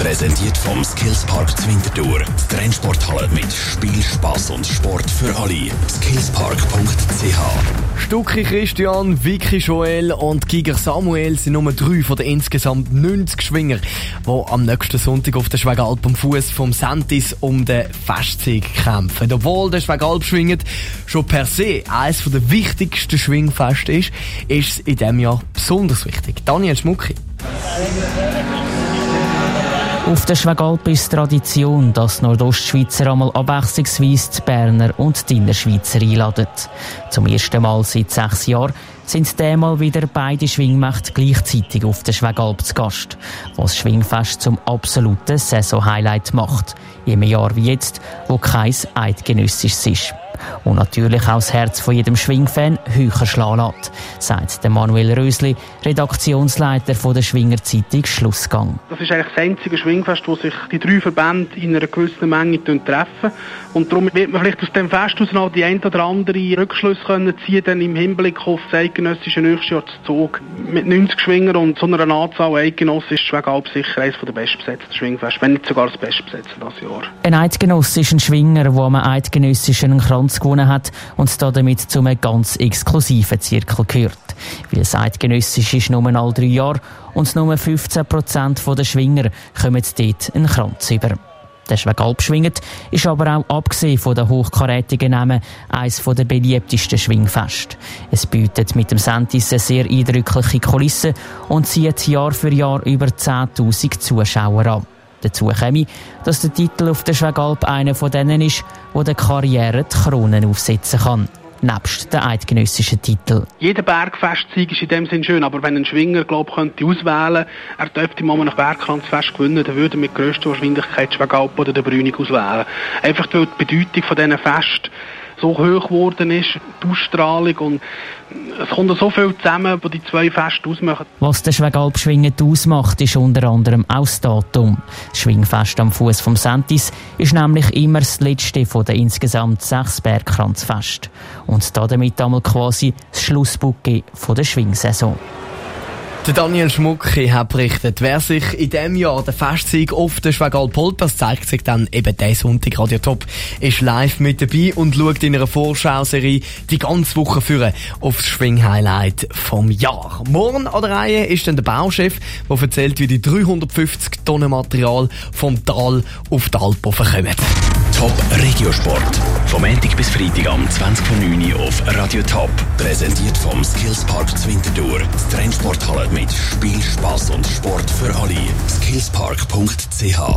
Präsentiert vom Skillspark Zwintertour. Die Trennsporthalle mit Spiel, Spass und Sport für alle. Skillspark.ch Stucki Christian, Vicky Joel und Giger Samuel sind Nummer drei von den insgesamt 90 Schwinger, die am nächsten Sonntag auf der Schwegalp am Fuß vom Santis um den Festsieg kämpfen. Obwohl der Schwegalp schwingt schon per se eines der wichtigsten Schwingfeste ist, ist es in diesem Jahr besonders wichtig. Daniel Schmucki. Auf der Schwegalp ist Tradition, dass Nordostschweizer einmal abwechslungsweise die Berner und die Innerschweizer einladen. Zum ersten Mal seit sechs Jahren sind diesmal wieder beide Schwingmächte gleichzeitig auf der Schwegalp zu Gast, was das Schwingfest zum absoluten Saison-Highlight macht. Einem Jahr wie jetzt, wo kein eidgenössisches ist und natürlich auch das Herz von jedem Schwingfan höher schlagen lässt, sagt Manuel Rösli, Redaktionsleiter von der Schwinger Zeitung Schlussgang. Das ist eigentlich das einzige Schwingfest, wo sich die drei Verbände in einer gewissen Menge treffen. Und darum wird man vielleicht aus dem Fest aus noch die ein oder andere Rückschlüsse können ziehen, dann im Hinblick auf das eidgenössische nächstes Jahr zu Zug. Mit 90 Schwingern und so einer Anzahl Eidgenossen ist Schwegalp sicher eines der bestbesetzten Schwingfeste, wenn nicht sogar das bestbesetzte dieses Jahr. Ein Eidgenoss ist ein Schwinger, der am eidgenössischen Kranz gewonnen hat und damit zu einem ganz exklusiven Zirkel gehört. Weil das Eidgenössisch ist nur alle drei Jahre und nur 15% der Schwinger kommen dort einen Kranz über. Der Schwegalp schwingt, ist aber auch abgesehen von den hochkarätigen Namen eines der beliebtesten Schwingfest. Es bietet mit dem Sentis eine sehr eindrückliche Kulisse und zieht Jahr für Jahr über 10.000 Zuschauer an. Dazu käme, dass der Titel auf der Schwegalp einer von denen ist, wo der Karriere die Kronen aufsetzen kann nebst den eidgenössischen Titel. Jeder Bergfestsieg ist in dem Sinn schön, aber wenn ein Schwinger glaub, könnte auswählen, er dürfte mal nach Bergkranzfest gewinnen, dann würde er mit grösster Wahrscheinlichkeit Schwegalp oder den Brünig auswählen. Einfach weil die Bedeutung von diesen Fest so hoch geworden ist, die Ausstrahlung und es kommt so viel zusammen, was die zwei Feste ausmachen. Was der Schwegalp schwingend ausmacht, ist unter anderem auch das Datum. Das Schwingfest am Fuß vom Sentis ist nämlich immer das letzte von den insgesamt sechs Bergkranzfest und damit einmal quasi das Schlussbucke der Schwingsaison. Der Daniel Schmucki hat berichtet, wer sich in diesem Jahr den Festsieg auf der Schwegalpol, das zeigt sich dann eben der Sonntag Radio Top, ist live mit dabei und schaut in einer Vorschauserie die ganze Woche führen auf das Schwing-Highlight vom Jahr. Morgen an der Reihe ist dann der Bauchef, der erzählt, wie die 350 Tonnen Material vom Tal auf die Alpen kommen. Top Regiosport. Vom Montag bis Freitag am 20.09. auf Radio Top. Präsentiert vom Skillspark Zwintertour. Das Trennsporthalle mit Spiel, Spass und Sport für alle. Skillspark.ch